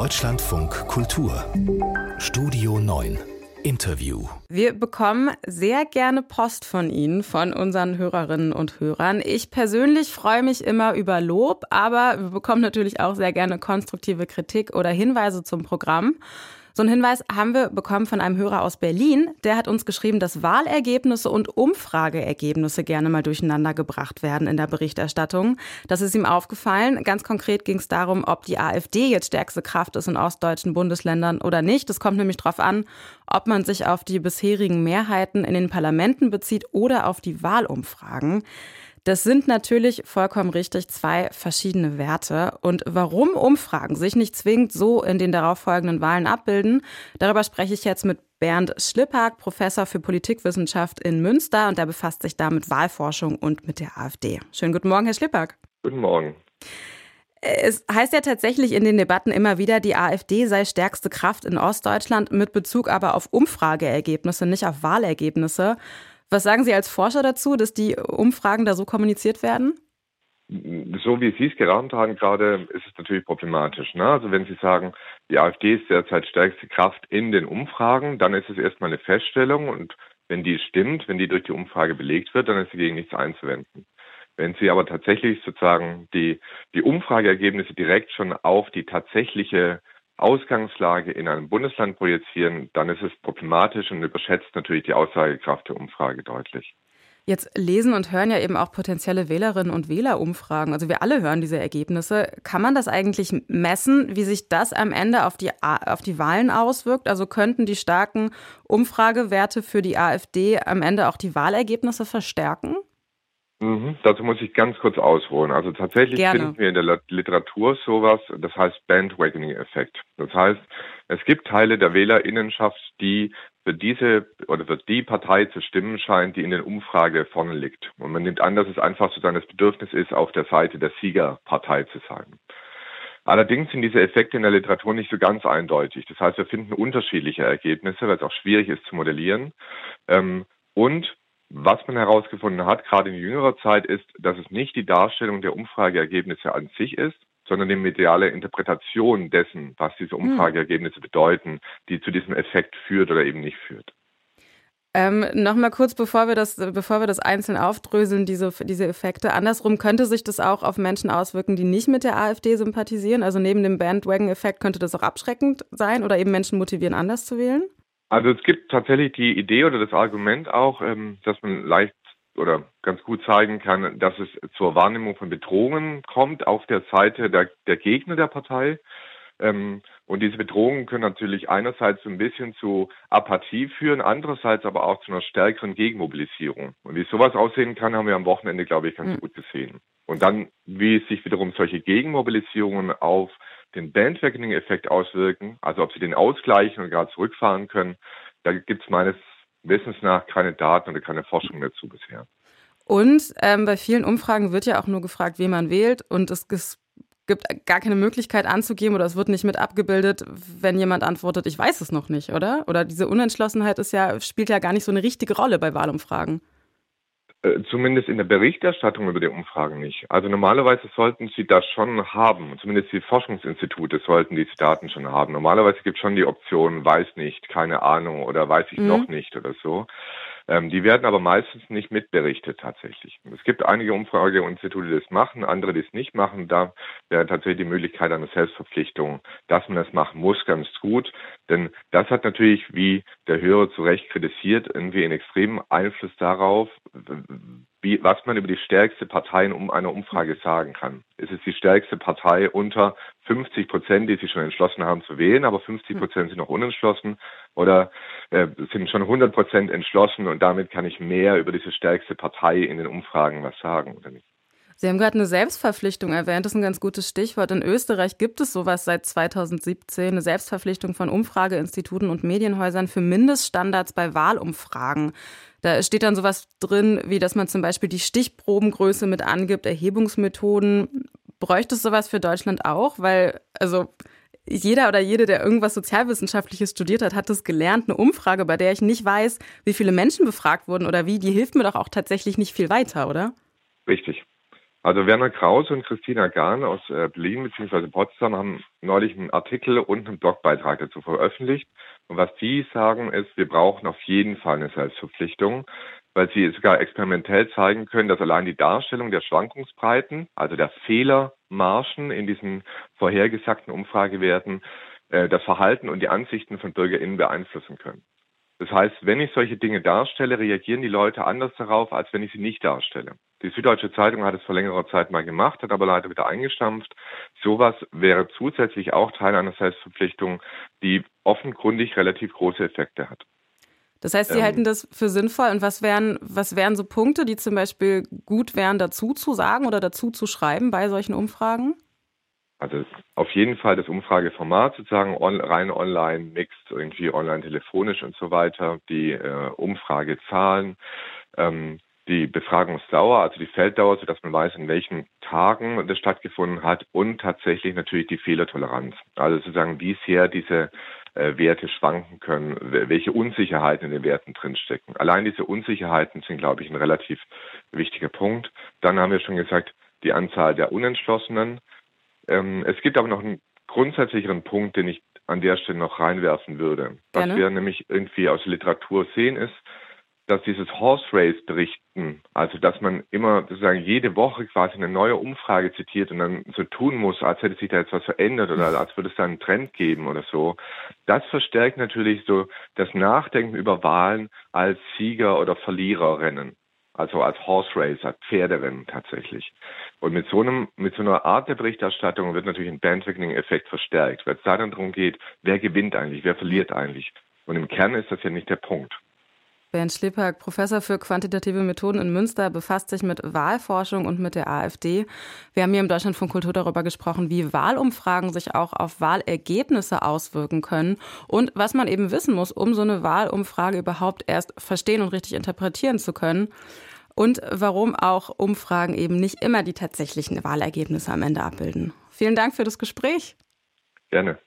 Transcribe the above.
Deutschlandfunk Kultur Studio 9 Interview. Wir bekommen sehr gerne Post von Ihnen, von unseren Hörerinnen und Hörern. Ich persönlich freue mich immer über Lob, aber wir bekommen natürlich auch sehr gerne konstruktive Kritik oder Hinweise zum Programm. So einen Hinweis haben wir bekommen von einem Hörer aus Berlin. Der hat uns geschrieben, dass Wahlergebnisse und Umfrageergebnisse gerne mal durcheinander gebracht werden in der Berichterstattung. Das ist ihm aufgefallen. Ganz konkret ging es darum, ob die AfD jetzt stärkste Kraft ist in ostdeutschen Bundesländern oder nicht. Es kommt nämlich darauf an, ob man sich auf die bisherigen Mehrheiten in den Parlamenten bezieht oder auf die Wahlumfragen. Das sind natürlich vollkommen richtig zwei verschiedene Werte. Und warum Umfragen sich nicht zwingend so in den darauffolgenden Wahlen abbilden, darüber spreche ich jetzt mit Bernd Schlippak, Professor für Politikwissenschaft in Münster und der befasst sich da mit Wahlforschung und mit der AfD. Schönen guten Morgen, Herr Schlippak. Guten Morgen. Es heißt ja tatsächlich in den Debatten immer wieder, die AfD sei stärkste Kraft in Ostdeutschland, mit Bezug aber auf Umfrageergebnisse, nicht auf Wahlergebnisse. Was sagen Sie als Forscher dazu, dass die Umfragen da so kommuniziert werden? So wie Sie es gerannt haben gerade, ist es natürlich problematisch. Ne? Also wenn Sie sagen, die AfD ist derzeit stärkste Kraft in den Umfragen, dann ist es erstmal eine Feststellung und wenn die stimmt, wenn die durch die Umfrage belegt wird, dann ist dagegen nichts einzuwenden. Wenn Sie aber tatsächlich sozusagen die, die Umfrageergebnisse direkt schon auf die tatsächliche Ausgangslage in einem Bundesland projizieren, dann ist es problematisch und überschätzt natürlich die Aussagekraft der Umfrage deutlich. Jetzt lesen und hören ja eben auch potenzielle Wählerinnen und Wähler Umfragen. Also wir alle hören diese Ergebnisse. Kann man das eigentlich messen, wie sich das am Ende auf die, auf die Wahlen auswirkt? Also könnten die starken Umfragewerte für die AfD am Ende auch die Wahlergebnisse verstärken? Mhm, dazu muss ich ganz kurz ausholen. Also tatsächlich Gerne. finden wir in der Literatur sowas, das heißt Bandwagoning-Effekt. Das heißt, es gibt Teile der Wählerinnenschaft, die für diese oder für die Partei zu stimmen scheint, die in der Umfrage vorne liegt. Und man nimmt an, dass es einfach sozusagen das Bedürfnis ist, auf der Seite der Siegerpartei zu sein. Allerdings sind diese Effekte in der Literatur nicht so ganz eindeutig. Das heißt, wir finden unterschiedliche Ergebnisse, weil es auch schwierig ist zu modellieren. Ähm, und was man herausgefunden hat, gerade in jüngerer Zeit, ist, dass es nicht die Darstellung der Umfrageergebnisse an sich ist, sondern die mediale Interpretation dessen, was diese hm. Umfrageergebnisse bedeuten, die zu diesem Effekt führt oder eben nicht führt. Ähm, Nochmal kurz, bevor wir das, bevor wir das einzeln aufdröseln, diese, diese Effekte. Andersrum könnte sich das auch auf Menschen auswirken, die nicht mit der AfD sympathisieren. Also neben dem Bandwagon-Effekt könnte das auch abschreckend sein oder eben Menschen motivieren, anders zu wählen? Also es gibt tatsächlich die Idee oder das Argument auch, ähm, dass man leicht oder ganz gut zeigen kann, dass es zur Wahrnehmung von Bedrohungen kommt auf der Seite der, der Gegner der Partei. Ähm, und diese Bedrohungen können natürlich einerseits so ein bisschen zu Apathie führen, andererseits aber auch zu einer stärkeren Gegenmobilisierung. Und wie sowas aussehen kann, haben wir am Wochenende, glaube ich, ganz mhm. gut gesehen. Und dann, wie sich wiederum solche Gegenmobilisierungen auf den Bandwagoning-Effekt auswirken, also ob sie den ausgleichen und gerade zurückfahren können, da gibt es meines Wissens nach keine Daten oder keine Forschung dazu bisher. Und ähm, bei vielen Umfragen wird ja auch nur gefragt, wen man wählt und es gibt gar keine Möglichkeit anzugeben oder es wird nicht mit abgebildet, wenn jemand antwortet, ich weiß es noch nicht, oder? Oder diese Unentschlossenheit ist ja, spielt ja gar nicht so eine richtige Rolle bei Wahlumfragen. Äh, zumindest in der Berichterstattung über die Umfragen nicht. Also normalerweise sollten sie das schon haben. Zumindest die Forschungsinstitute sollten diese Daten schon haben. Normalerweise gibt es schon die Option, weiß nicht, keine Ahnung oder weiß ich mhm. noch nicht oder so. Ähm, die werden aber meistens nicht mitberichtet tatsächlich. Es gibt einige Umfrageinstitute, die das machen, andere, die es nicht machen. Da wäre tatsächlich die Möglichkeit einer Selbstverpflichtung, dass man das machen muss, ganz gut. Denn das hat natürlich, wie der Hörer zu Recht kritisiert, irgendwie einen extremen Einfluss darauf, wie, was man über die stärkste Partei in einer Umfrage sagen kann. Es ist die stärkste Partei unter 50 Prozent, die sich schon entschlossen haben zu wählen, aber 50 Prozent sind noch unentschlossen oder äh, sind schon 100 Prozent entschlossen und damit kann ich mehr über diese stärkste Partei in den Umfragen was sagen oder nicht. Sie haben gerade eine Selbstverpflichtung erwähnt, das ist ein ganz gutes Stichwort. In Österreich gibt es sowas seit 2017, eine Selbstverpflichtung von Umfrageinstituten und Medienhäusern für Mindeststandards bei Wahlumfragen. Da steht dann sowas drin, wie dass man zum Beispiel die Stichprobengröße mit angibt, Erhebungsmethoden. Bräuchte es sowas für Deutschland auch? Weil, also jeder oder jede, der irgendwas Sozialwissenschaftliches studiert hat, hat das gelernt. Eine Umfrage, bei der ich nicht weiß, wie viele Menschen befragt wurden oder wie, die hilft mir doch auch tatsächlich nicht viel weiter, oder? Richtig. Also Werner Krause und Christina Gahn aus äh, Berlin bzw. Potsdam haben neulich einen Artikel und einen Blogbeitrag dazu veröffentlicht. Und was die sagen ist, wir brauchen auf jeden Fall eine Selbstverpflichtung, weil sie sogar experimentell zeigen können, dass allein die Darstellung der Schwankungsbreiten, also der Fehlermarschen in diesen vorhergesagten Umfragewerten, äh, das Verhalten und die Ansichten von BürgerInnen beeinflussen können. Das heißt, wenn ich solche Dinge darstelle, reagieren die Leute anders darauf, als wenn ich sie nicht darstelle. Die Süddeutsche Zeitung hat es vor längerer Zeit mal gemacht, hat aber leider wieder eingestampft. Sowas wäre zusätzlich auch Teil einer Selbstverpflichtung, die offenkundig relativ große Effekte hat. Das heißt, Sie ähm, halten das für sinnvoll. Und was wären, was wären so Punkte, die zum Beispiel gut wären, dazu zu sagen oder dazu zu schreiben bei solchen Umfragen? Also auf jeden Fall das Umfrageformat sozusagen on, rein online, mixed, irgendwie online telefonisch und so weiter, die äh, Umfragezahlen, ähm, die Befragungsdauer, also die Felddauer, sodass man weiß, in welchen Tagen das stattgefunden hat und tatsächlich natürlich die Fehlertoleranz. Also sozusagen, wie sehr diese äh, Werte schwanken können, welche Unsicherheiten in den Werten drinstecken. Allein diese Unsicherheiten sind, glaube ich, ein relativ wichtiger Punkt. Dann haben wir schon gesagt, die Anzahl der Unentschlossenen, ähm, es gibt aber noch einen grundsätzlicheren Punkt, den ich an der Stelle noch reinwerfen würde. Was Gerne. wir nämlich irgendwie aus der Literatur sehen, ist, dass dieses Horse Race berichten, also dass man immer sozusagen jede Woche quasi eine neue Umfrage zitiert und dann so tun muss, als hätte sich da jetzt was verändert oder als würde es da einen Trend geben oder so, das verstärkt natürlich so das Nachdenken über Wahlen als Sieger oder Verliererrennen also als Horse Race, als Pferderennen tatsächlich. Und mit so einem, mit so einer Art der Berichterstattung wird natürlich ein Bandwagoning-Effekt verstärkt, weil es da dann darum geht, wer gewinnt eigentlich, wer verliert eigentlich. Und im Kern ist das ja nicht der Punkt. Bernd Schlepak, Professor für quantitative Methoden in Münster, befasst sich mit Wahlforschung und mit der AfD. Wir haben hier im Deutschlandfunk Kultur darüber gesprochen, wie Wahlumfragen sich auch auf Wahlergebnisse auswirken können und was man eben wissen muss, um so eine Wahlumfrage überhaupt erst verstehen und richtig interpretieren zu können. Und warum auch Umfragen eben nicht immer die tatsächlichen Wahlergebnisse am Ende abbilden. Vielen Dank für das Gespräch. Gerne.